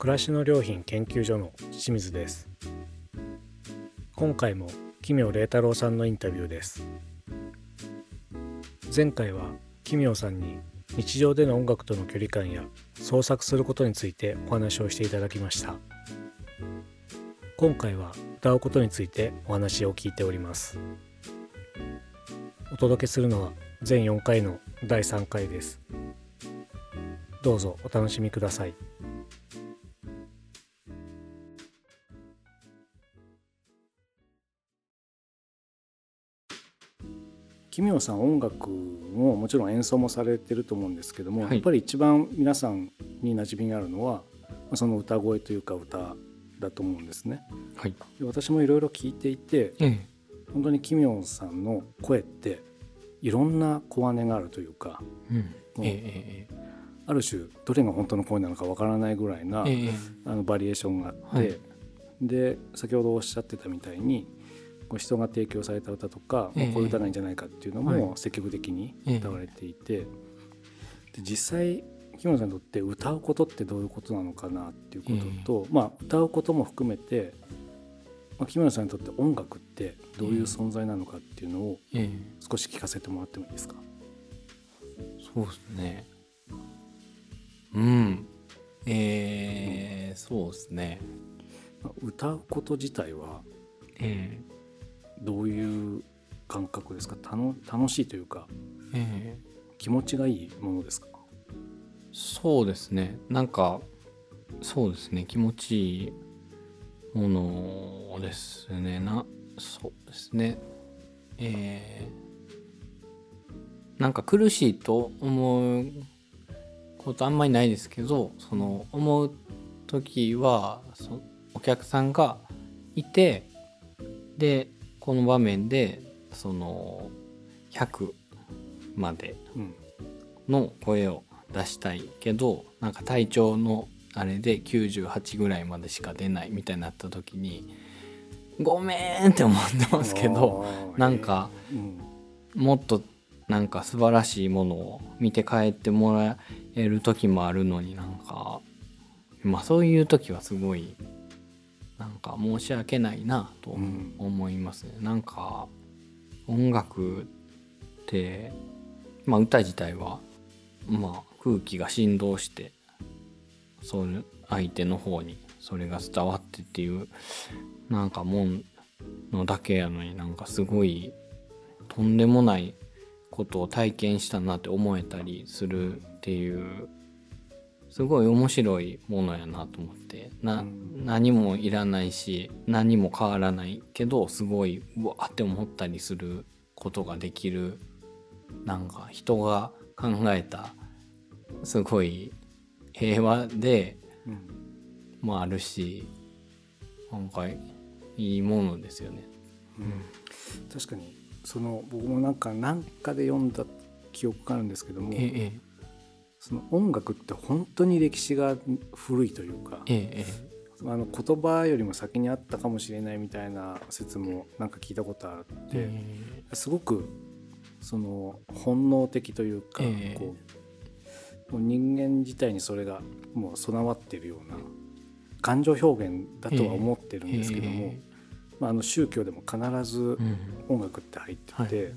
暮らしの良品研究所の清水です。今回も奇妙麗太郎さんのインタビューです。前回は奇妙さんに日常での音楽との距離感や創作することについてお話をしていただきました。今回は歌うことについてお話を聞いております。お届けするのは全4回の第3回です。どうぞお楽しみください。奇妙さん音楽ももちろん演奏もされてると思うんですけども、はい、やっぱり一番皆さんに馴染みがあるのはその歌声というか歌だと思うんですね。はい、私もいろいろ聞いていて、ええ、本当に奇妙さんの声っていろんな小姉があるというか、うん。ええ、ある種どれが本当の声なのかわからないぐらいな、あのバリエーションがあって、はい、で先ほどおっしゃってたみたいに人が提供された歌とか、えー、こういう歌がいいんじゃないかっていうのも積極的に歌われていて、で実際木村さんにとって歌うことってどういうことなのかなっていうことと、えー、まあ、歌うことも含めて、まあ、木村さんにとって音楽ってどういう存在なのかっていうのを少し聞かせてもらってもいいですか、えー、そうですね。うん。えー、そうですね。歌うこと自体は、えー、どういう感覚ですか？楽楽しいというか、えー、気持ちがいいものですか？そうですね。なんかそうですね。気持ちいいものですね。なそうですね。えー、なんか苦しいと思うことあんまりないですけどその思う時はそお客さんがいてでこの場面でその100までの声を出したいけどなんか体調のあれで98ぐらいまでしか出ないみたいになった時にごめんって思ってますけどなんかもっとなんか素晴らしいものを見て帰ってもらえる時もあるのになんかまあそういう時はすごいなんか申し訳ないなと思いますね、うん、なんか音楽ってまあ歌自体はまあ空気が振動してそういう相手の方にそれが伝わってっていうなんかもんのだけやのになんかすごいとんでもないことを体験したなって思えたりするっていうすごい面白いものやなと思って。な、何もいらないし何も変わらないけどすごいうわって思ったりすることができる。なんか人が考えたすごい平和でもあるしなんかいいものですよね。うん、確かにその僕もなんか何かで読んだ記憶があるんですけども、ええ、その音楽って本当に歴史が古いというか、ええ、あの言葉よりも先にあったかもしれないみたいな説もなんか聞いたことあって、え、すごくその本能的というか、こうもう人間自体にそれがもう備わっているような感情表現だとは思ってるんですけども、まあ、あの宗教でも必ず音楽って入ってて、うんはい、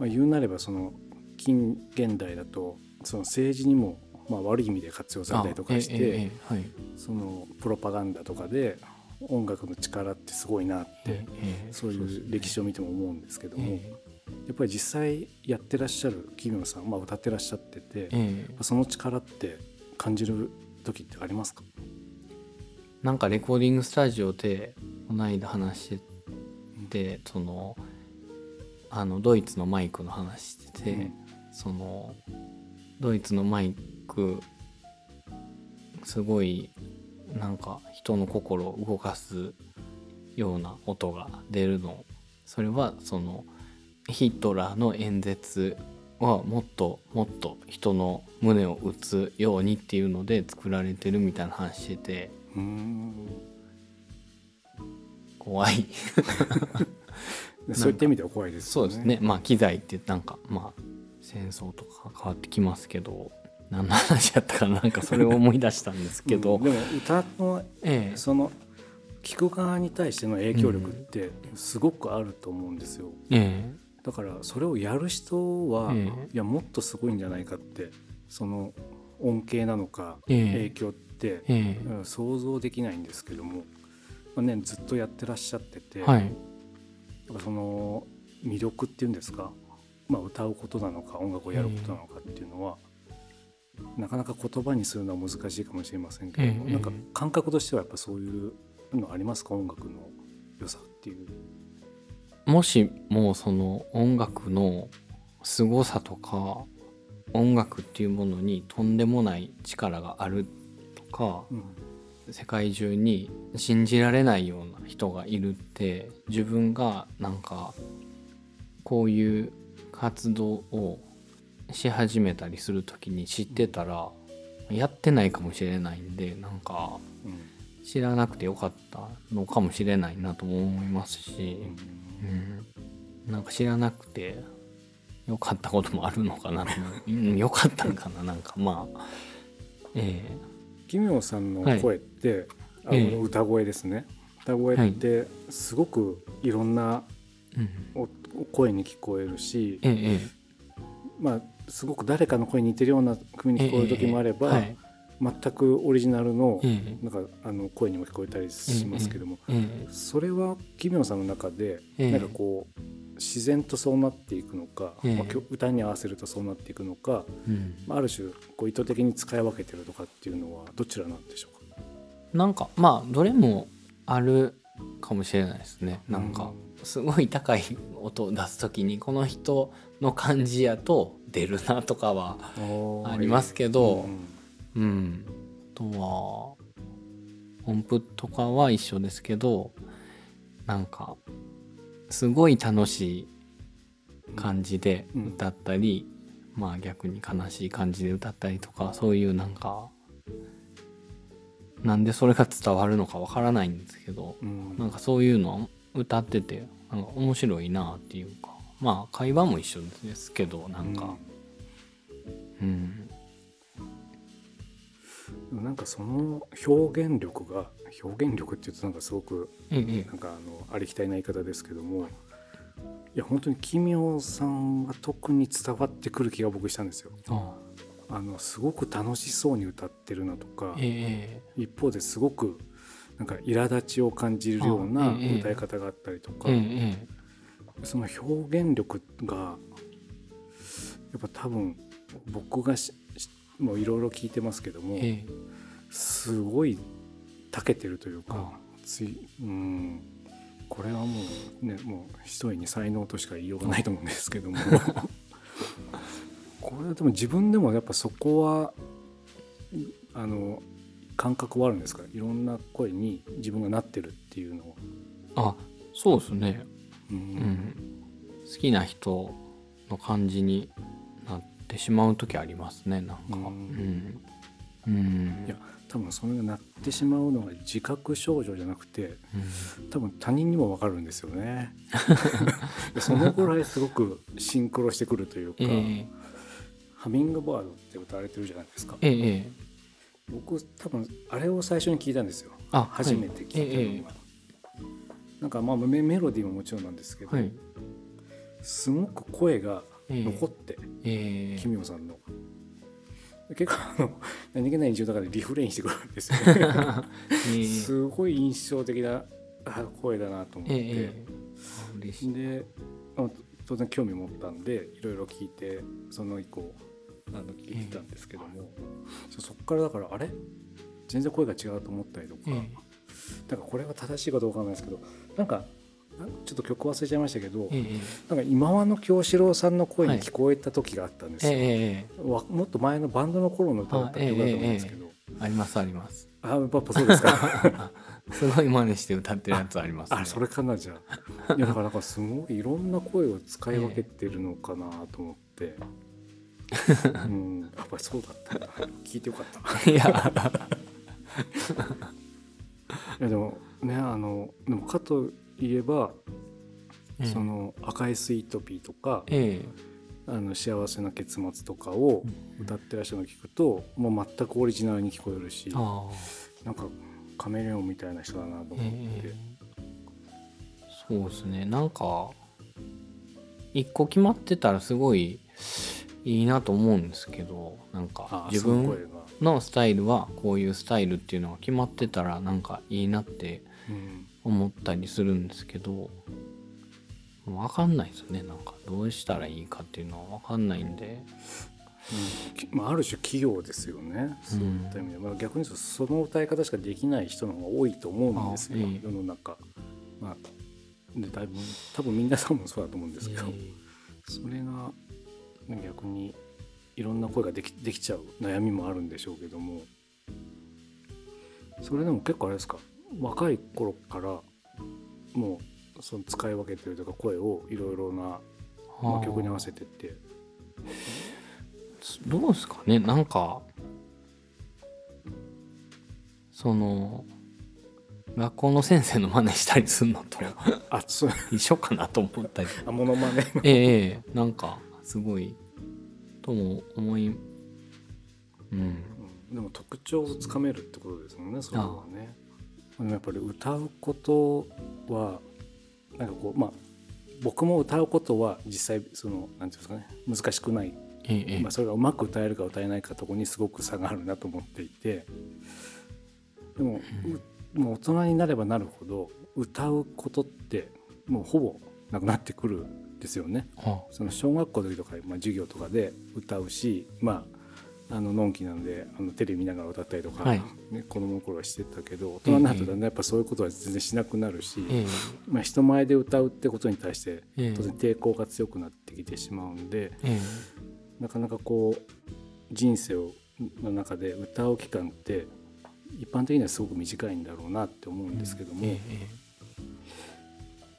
まあ、言うなればその近現代だとその政治にもまあ悪い意味で活用されたりとかして、はい、そのプロパガンダとかで音楽の力ってすごいなって、そういう歴史を見ても思うんですけども、やっぱり実際やってらっしゃる企業さん、まあ、歌ってらっしゃってて、その力って感じる時ってありますか？なんかレコーディングスタジオでこの間話してて、うん、そのあのドイツのマイクの話してて、うん、そのドイツのマイクすごいなんか人の心を動かすような音が出るの。それはそのヒトラーの演説はもっともっと人の胸を打つようにっていうので作られてるみたいな話してて。怖い。そういった意味では怖いです、ね、そうですね。まあ機材ってなんかまあ戦争とか変わってきますけど何の話やったかななんかそれを思い出したんですけど、うん、でも歌の、ええ、その聞く側に対しての影響力ってすごくあると思うんですよ、ええ、だからそれをやる人は、ええ、いやもっとすごいんじゃないかってその恩恵なのか影響って、ええ、想像できないんですけども、まあね、ずっとやってらっしゃってて、はい、その魅力っていうんですか、まあ、歌うことなのか音楽をやることなのかっていうのは、なかなか言葉にするのは難しいかもしれませんけども、なんか感覚としてはやっぱそういうのありますか？音楽の良さっていう。もしもその音楽の凄さとか音楽っていうものにとんでもない力があるとか、うん、世界中に信じられないような人がいるって自分がなんかこういう活動をし始めたりする時に知ってたらやってないかもしれないんでなんか知らなくてよかったのかもしれないなとも思いますし、うん、なんか知らなくてよかったこともあるのかなうん、よかったんかな なんかまあええ。ー、奇妙さんの声って、はい、あの歌声ですね、えー、歌声ってすごくいろんな声に聞こえるし、えー、まあすごく誰かの声に似てるような風に聞こえる時もあれば、はい、全くオリジナルのなんかあの声にも聞こえたりしますけども、それは奇妙さんの中でなんかこう自然とそうなっていくのか、まあ、歌に合わせるとそうなっていくのか、まあ、ある種こう意図的に使い分けてるとかっていうのはどちらなんでしょうか？なんかまあどれもあるかもしれないですね。なんかすごい高い音を出す時にこの人の感じやと出るなとかはありますけど、うん、うん、あとは音符とかは一緒ですけどなんかすごい楽しい感じで歌ったり、うん、まあ逆に悲しい感じで歌ったりとかそういうなんかなんでそれが伝わるのかわからないんですけど、うん、なんかそういうの歌っててなんか面白いなっていうか。まあ会話も一緒ですけどなんか。うん、うん、なんかその表現力が表現力っていうとなんかすごくなんかあのありきたりな言い方ですけどもいや本当に奇妙さんが特に伝わってくる気が僕したんですよ。あのすごく楽しそうに歌ってるなとか、えー、一方ですごくなんか苛立ちを感じるような歌い方があったりとか、その表現力がやっぱ多分僕がもういろいろ聞いてますけども、すごい長けてるというかついうん。これはもうねもう一重に才能としか言いようがないと思うんですけども これでも自分でもやっぱそこはあの感覚はあるんですか？いろんな声に自分がなってるっていうのは。あそうですね、うん、うん、好きな人の感じになってしまう時ありますねなんか。うん、うん、いや多分それがなってしまうのが自覚症状じゃなくて、うん、多分他人にも分かるんですよね。そのぐらいすごくシンクロしてくるというか、えー、ハミングバードって歌われてるじゃないですか、えー僕多分あれを最初に聞いたんですよ。初めて聞いたのが、はなんかまあメメロディーももちろんなんですけど、はい、すごく声が残って、えー、奇妙さんの。結構あの何気ない印象だからリフレインしてくるんですよ すごい印象的な声だなと思って、えー、で当然興味持ったんでいろいろ聞いてその以降あの聞いてたんですけども、えー、そこからだからあれ？全然声が違うと思ったりとか、えー、なんかこれは正しいかどうかわかんないですけどなんかちょっと曲忘れちゃいましたけど、えー、なんか今和の京志郎さんの声に聞こえた時があったんですよ、はい。えー、もっと前のバンドの頃の歌だった曲だと思うんですけど、ありますあります。あやっぱそうですか？すごい真似して歌ってるやつあります、ね、あそれかなじゃあ。いやだからなんかすごいいろんな声を使い分けてるのかなと思って。うん、やっぱりそうだった。聞いてよかった。いや。いやでもねあのでもかといえば、その赤いスイートピーとか、えあの幸せな結末とかを歌ってらっしゃるのを聞くと、もう全くオリジナルに聞こえるしなんかカメレオンみたいな人だなと思って、えー、そうですね。なんか一個決まってたらすごいいいなと思うんですけどなんか自分のスタイルはこういうスタイルっていうのが決まってたらなんかいいなって思ったりするんですけど、分かんないですよね。なんかどうしたらいいかっていうのは分かんないんで。うん。まあ、ある種企業ですよね。そういった意味で、うん、まあ、逆に言うとその歌い方しかできない人の方が多いと思うんですよ、世の中。まあ、でだいぶ多分皆さんもそうだと思うんですけど、それが逆にいろんな声ができできちゃう悩みもあるんでしょうけども。それでも結構あれですか？若い頃からもうその使い分けてるとか声をいろいろな、まあ、曲に合わせてって。どうですかね？なんかその学校の先生の真似したりするのとあそう。一緒かなと思ったり。あモノマネええなんかすごいとも思いうん、でも特徴をつかめるってことですもんねそれはね。でもやっぱり歌うことはなんかこうまあ僕も歌うことは実際そのなんていうんですかね難しくない、ええ、まあ、それがうまく歌えるか歌えないかとこにすごく差があるなと思っていて。でも、うん、もう大人になればなるほど歌うことってもうほぼなくなってくるですよね。はあ、その小学校の時とか、まあ、授業とかで歌うし、まあ、あののんきなんであのテレビ見ながら歌ったりとか、はい、ね、子供の頃はしてたけど大人になるとだんだんやっぱそういうことは全然しなくなるし、えまあ、人前で歌うってことに対して当然抵抗が強くなってきてしまうんで、え、なかなかこう人生をの中で歌う期間って一般的にはすごく短いんだろうなって思うんですけども、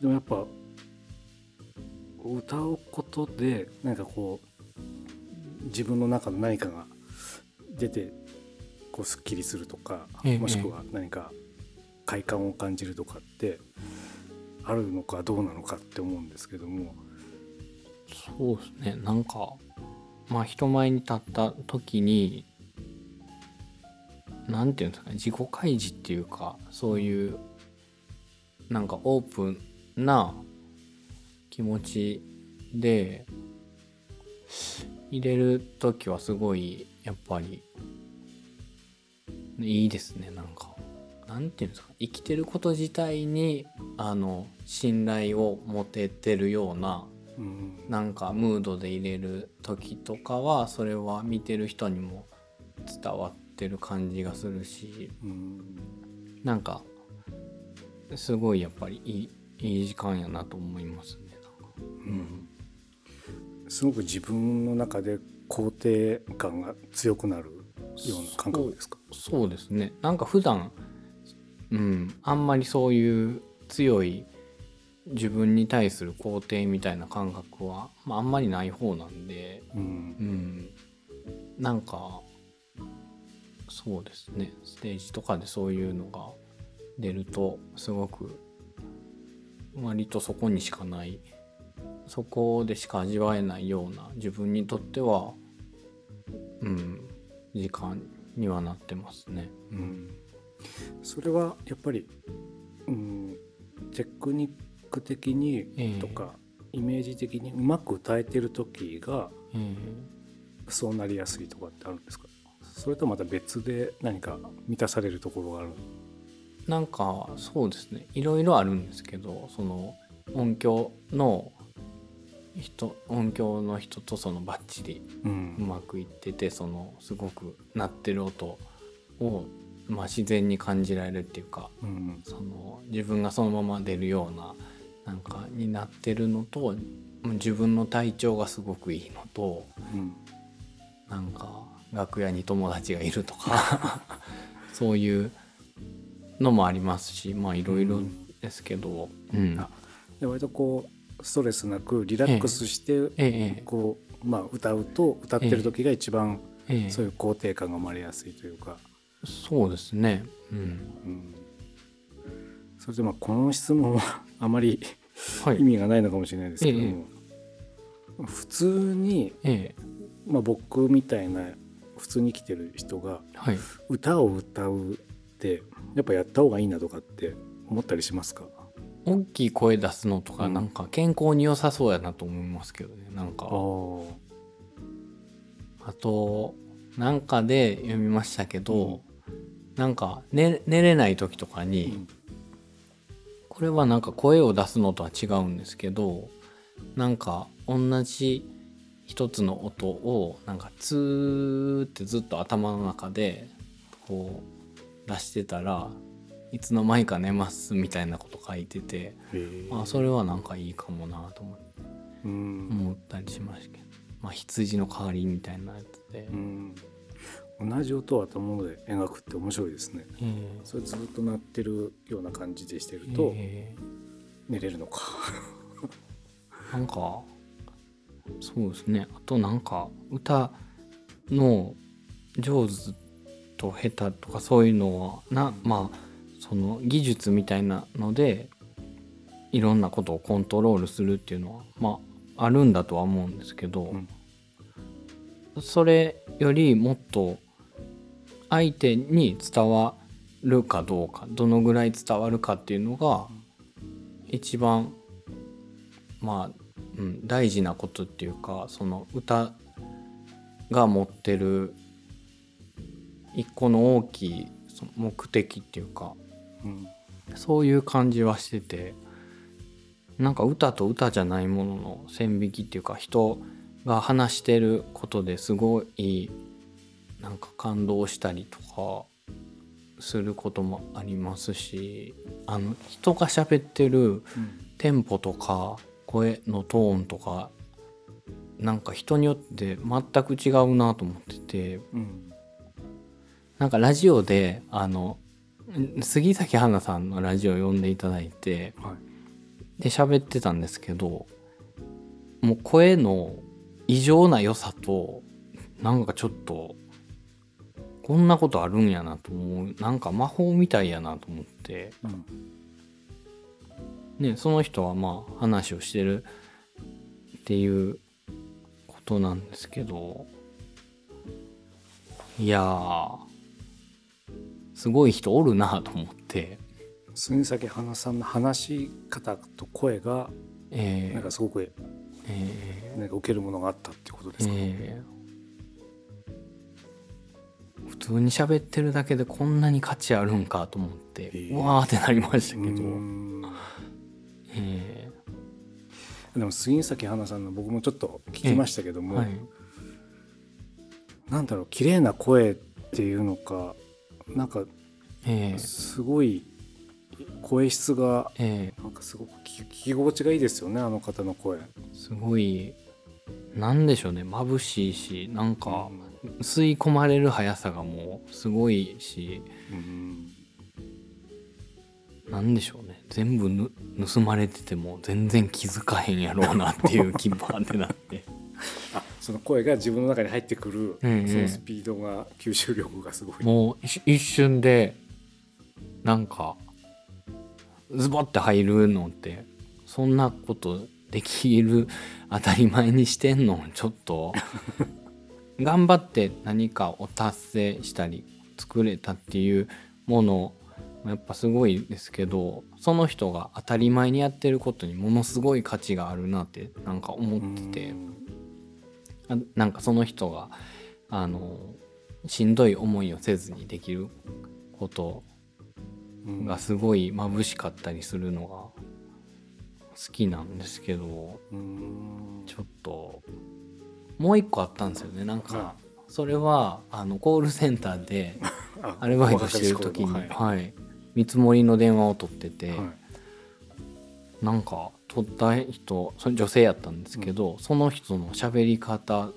でもやっぱ歌うことでなんかこう自分の中の何かが出てこうすっきりするとか、ええ、もしくは何か快感を感じるとかってあるのかどうなのかって思うんですけども。そうですね。なんかまあ人前に立った時に何て言うんですかね自己開示っていうかそういうなんかオープンな気持ちで入れる時はすごいやっぱりいいですね。なんかなんていうんですか？生きてること自体にあの信頼を持ててるような、うん、なんかムードで入れる時とかはそれは見てる人にも伝わってる感じがするし、うん、なんかすごいやっぱりいいいい時間やなと思いますね。すごく自分の中で肯定感が強くなるような感覚ですか？そうですね。なんか普段うんあんまりそういう強い自分に対する肯定みたいな感覚は、まあ、あんまりない方なんで、うん、うん、なんかそうですね。ステージとかでそういうのが出るとすごく割とそこにしかないそこでしか味わえないような自分にとってはうん時間にはなってますね。うん、それはやっぱり、うん、テクニック的にとか、えー、イメージ的にうまく歌えてる時が、えー、そうなりやすいとかってあるんですか？それとまた別で何か満たされるところがある？なんかそうですね。いろいろあるんですけどその音響の人音響の人とそのバッチリうまくいってて、うん、そのすごく鳴ってる音を、まあ、自然に感じられるっていうか、うん、その自分がそのまま出るようななんかになってるのと自分の体調がすごくいいのと、うん、なんか楽屋に友達がいるとか そういうのもありますしまあいろいろですけど、うん、で割とこうストレスなくリラックスして、こうまあ、歌うと歌ってる時が一番そういう肯定感が生まれやすいというか。そうですね、うん、うん、それでまあこの質問はあまり、はい、意味がないのかもしれないですけども、普通に、ええ。まあ、僕みたいな普通に生きてる人が歌を歌うってやっぱやった方がいいなとかって思ったりしますか？大きい声出すのとかなんか健康に良さそうやなと思いますけどねなんか。あとなんかで読みましたけど、うん、なんか寝寝れない時とかに、うん、これはなんか声を出すのとは違うんですけどなんか同じ一つの音をなんかツーってずっと頭の中でこう出してたらいつの間にか寝ますみたいなこと書いててあそれはなんかいいかもなと思って思ったりしましたけど、まあ、羊の代わりみたいなやつで。同じ音を頭で描くって面白いですね、それずっと鳴ってるような感じでしてると寝れるのか。なんかそうですね。あとなんか歌の上手と下手とかそういうのはなまあその技術みたいなのでいろんなことをコントロールするっていうのはまああるんだとは思うんですけど、うん、それよりもっと相手に伝わるかどうかどのぐらい伝わるかっていうのが一番まあうん、大事なことっていうかその歌が持ってる一個の大きい目的っていうか、うん、そういう感じはしてて。なんか歌と歌じゃないものの線引きっていうか人が話してることですごいなんか感動したりとかすることもありますしあの人が喋ってるテンポとか声のトーンとかなんか人によって全く違うなと思ってて、うん、なんかラジオであの杉咲花さんのラジオ呼んでいただいて、はい、で喋ってたんですけどもう声の異常な良さとなんかちょっとこんなことあるんやなと思うなんか魔法みたいやなと思って、うん、ね、その人はまあ話をしてるっていうことなんですけどいやすごい人おるなと思って。杉咲花さんの話し方と声が、えー、なんかすごく、えー、なんか受けるものがあったっていうことですか、えー、普通に喋ってるだけでこんなに価値あるんかと思って、えー、うわーってなりましたけど。えー、でも杉咲花さんの僕もちょっと聞きましたけども、えーはい、なんだろう綺麗な声っていうのかなんかすごい声質がなんかすごく聞き心地がいいですよねあの方の声。すごいなんでしょうね眩しいしなんか吸い込まれる速さがもうすごいし、うん、なんでしょうね全部盗まれてても全然気づかへんやろうなっていう気バーってなって。あその声が自分の中に入ってくる、うんうん、そのスピードが吸収力がすごい。もう一瞬でなんかズボって入るのってそんなことできる当たり前にしてんのちょっと 頑張って何かを達成したり作れたっていうものやっぱすごいですけどその人が当たり前にやってることにものすごい価値があるなってなんか思っててなんかその人があのしんどい思いをせずにできることがすごい眩しかったりするのが好きなんですけどちょっともう一個あったんですよね。なんかそれはあのコールセンターで アルバイトしてる時に、はい、見積もりの電話を取ってて、はい、なんか取った人それ女性やったんですけど、うん、その人の喋り方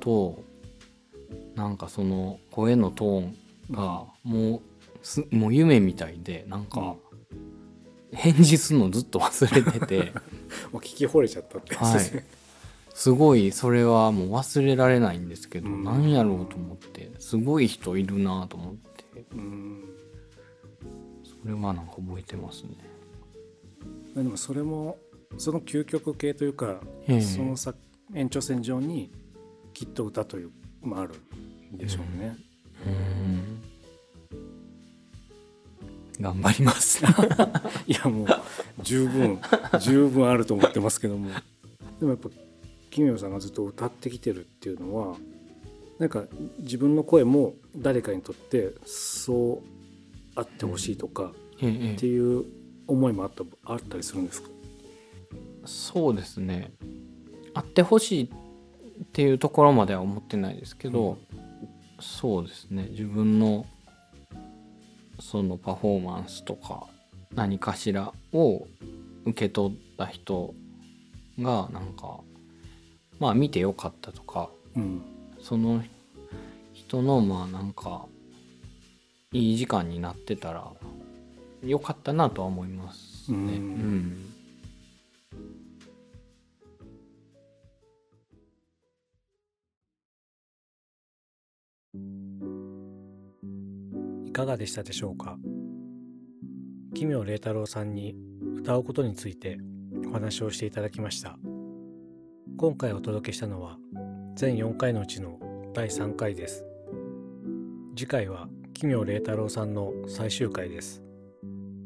となんかその声のトーンがもうすもう夢みたいでなんか返事するのずっと忘れてて。もう聞き惚れちゃったってすね、はい、すごいそれはもう忘れられないんですけど、うん、何やろうと思ってすごい人いるなと思って。うん。それはなんか覚えてますね。でもそれもその究極系というか、えー、そのさ延長線上にきっと歌というもあるんでしょうね。うん。頑張ります。いやもう十分十分あると思ってますけども。でもやっぱ奇妙さんがずっと歌ってきてるっていうのはなんか自分の声も誰かにとってそうあってほしいとかっていう思いもあったあったりするんですか？そうですね。あってほしいっていうところまでは思ってないですけど、うん、そうですね。自分のそのパフォーマンスとか何かしらを受け取った人がなんかまあ見てよかったとか、うん、その人のまあなんかいい時間になってたらよかったなとは思いますね。うん、うんいかがでしたでしょうか？奇妙麗太郎さんに歌うことについてお話をしていただきました。今回お届けしたのは全4回のうちの第3回です。次回は奇妙麗太郎さんの最終回です。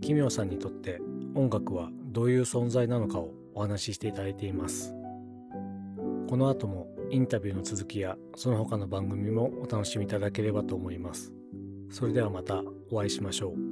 奇妙さんにとって音楽はどういう存在なのかをお話ししていただいています。この後もインタビューの続きやその他の番組もお楽しみいただければと思います。それではまたお会いしましょう。